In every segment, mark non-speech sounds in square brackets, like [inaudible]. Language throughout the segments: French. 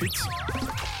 suite,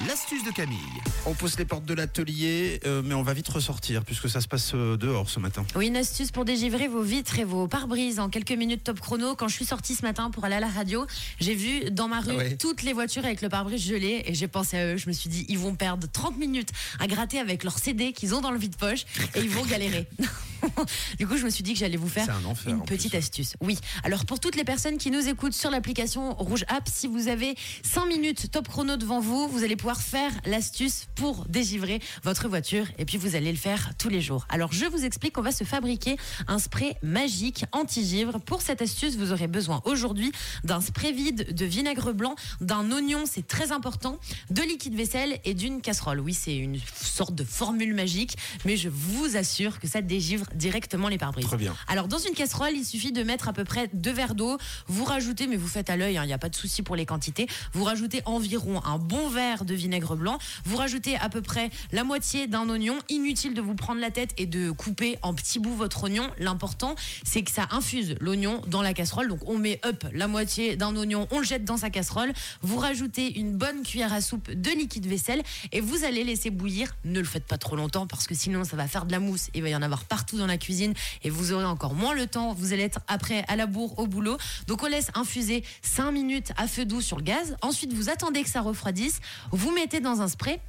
l'astuce de Camille. On pousse les portes de l'atelier, euh, mais on va vite ressortir puisque ça se passe euh, dehors ce matin. Oui, une astuce pour dégivrer vos vitres et vos pare-brises en quelques minutes top chrono. Quand je suis sortie ce matin pour aller à la radio, j'ai vu dans ma rue Ah ouais. toutes les voitures avec le pare-brise gelé et j'ai pensé à eux. Je me suis dit, ils vont perdre 30 minutes à gratter avec leur CD qu'ils ont dans le vide-poche et ils vont galérer. [laughs] [laughs] du coup, je me suis dit que j'allais vous faire C'est un enfer, une petite astuce. Oui. Alors, pour toutes les personnes qui nous écoutent sur l'application Rouge App, si vous avez 5 minutes top chrono devant vous, vous allez pouvoir faire l'astuce pour dégivrer votre voiture et puis vous allez le faire tous les jours. Alors, je vous explique qu'on va se fabriquer un spray magique anti-givre. Pour cette astuce, vous aurez besoin aujourd'hui d'un spray vide de vinaigre blanc, d'un oignon, c'est très important, de liquide vaisselle et d'une casserole. Oui, c'est une sorte de formule magique, mais je vous assure que ça dégivre directement les pare-brises. Très bien. Alors dans une casserole, il suffit de mettre à peu près deux verres d'eau. Vous rajoutez, mais vous faites à l'œil, hein, il n'y a pas de souci pour les quantités. Vous rajoutez environ un bon verre de vinaigre blanc. Vous rajoutez à peu près la moitié d'un oignon. Inutile de vous prendre la tête et de couper en petits bouts votre oignon. L'important, c'est que ça infuse l'oignon dans la casserole. Donc on met up la moitié d'un oignon, on le jette dans sa casserole. Vous rajoutez une bonne cuillère à soupe de liquide vaisselle et vous allez laisser bouillir. Ne le faites pas trop longtemps parce que sinon ça va faire de la mousse. Il va y en avoir partout dans la cuisine et vous aurez encore moins le temps. Vous allez être après à la bourre au boulot. Donc on laisse infuser 5 minutes à feu doux sur le gaz. Ensuite vous attendez que ça refroidisse. Vous mettez dans un spray.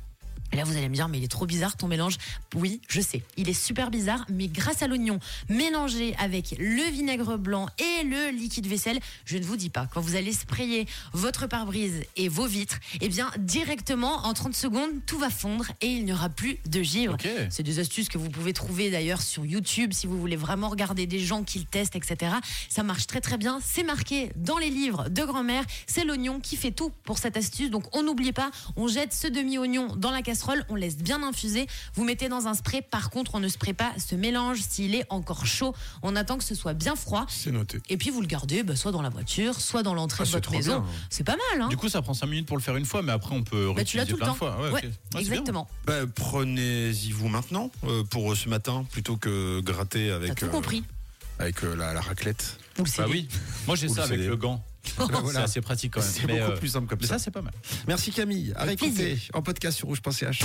Et là, vous allez me dire, mais il est trop bizarre ton mélange. Oui, je sais, il est super bizarre, mais grâce à l'oignon mélangé avec le vinaigre blanc et le liquide vaisselle, je ne vous dis pas, quand vous allez sprayer votre pare-brise et vos vitres, eh bien, directement, en 30 secondes, tout va fondre et il n'y aura plus de givre. C'est des astuces que vous pouvez trouver d'ailleurs sur YouTube si vous voulez vraiment regarder des gens qui le testent, etc. Ça marche très très bien. C'est marqué dans les livres de grand-mère. C'est l'oignon qui fait tout pour cette astuce. Donc on n'oublie pas, on jette ce demi-oignon dans la casserole, on laisse bien infuser. Vous mettez dans un spray. Par contre, on ne spraye pas ce mélange s'il est encore chaud. On attend que ce soit bien froid. C'est noté. Et puis vous le gardez bah, soit dans la voiture, soit dans l'entrée Ah, de votre maison. bien. C'est pas mal, hein Du coup, ça prend 5 minutes pour le faire une fois, mais après, on peut Bah, tu l'as réutiliser tout le temps. de fois. Ouais. Ouais, exactement. Bah, Prenez-y vous maintenant euh, pour ce matin plutôt que gratter T'as avec, tout euh, compris. avec euh, la, la raclette. Vous le Bah oui. Moi, j'ai Vous ça le avec le gant. C'est voilà. assez pratique quand même. C'est beaucoup euh, plus simple comme Mais ça. ça, c'est pas mal. Merci Camille. À réécouter en podcast sur rouge.ch.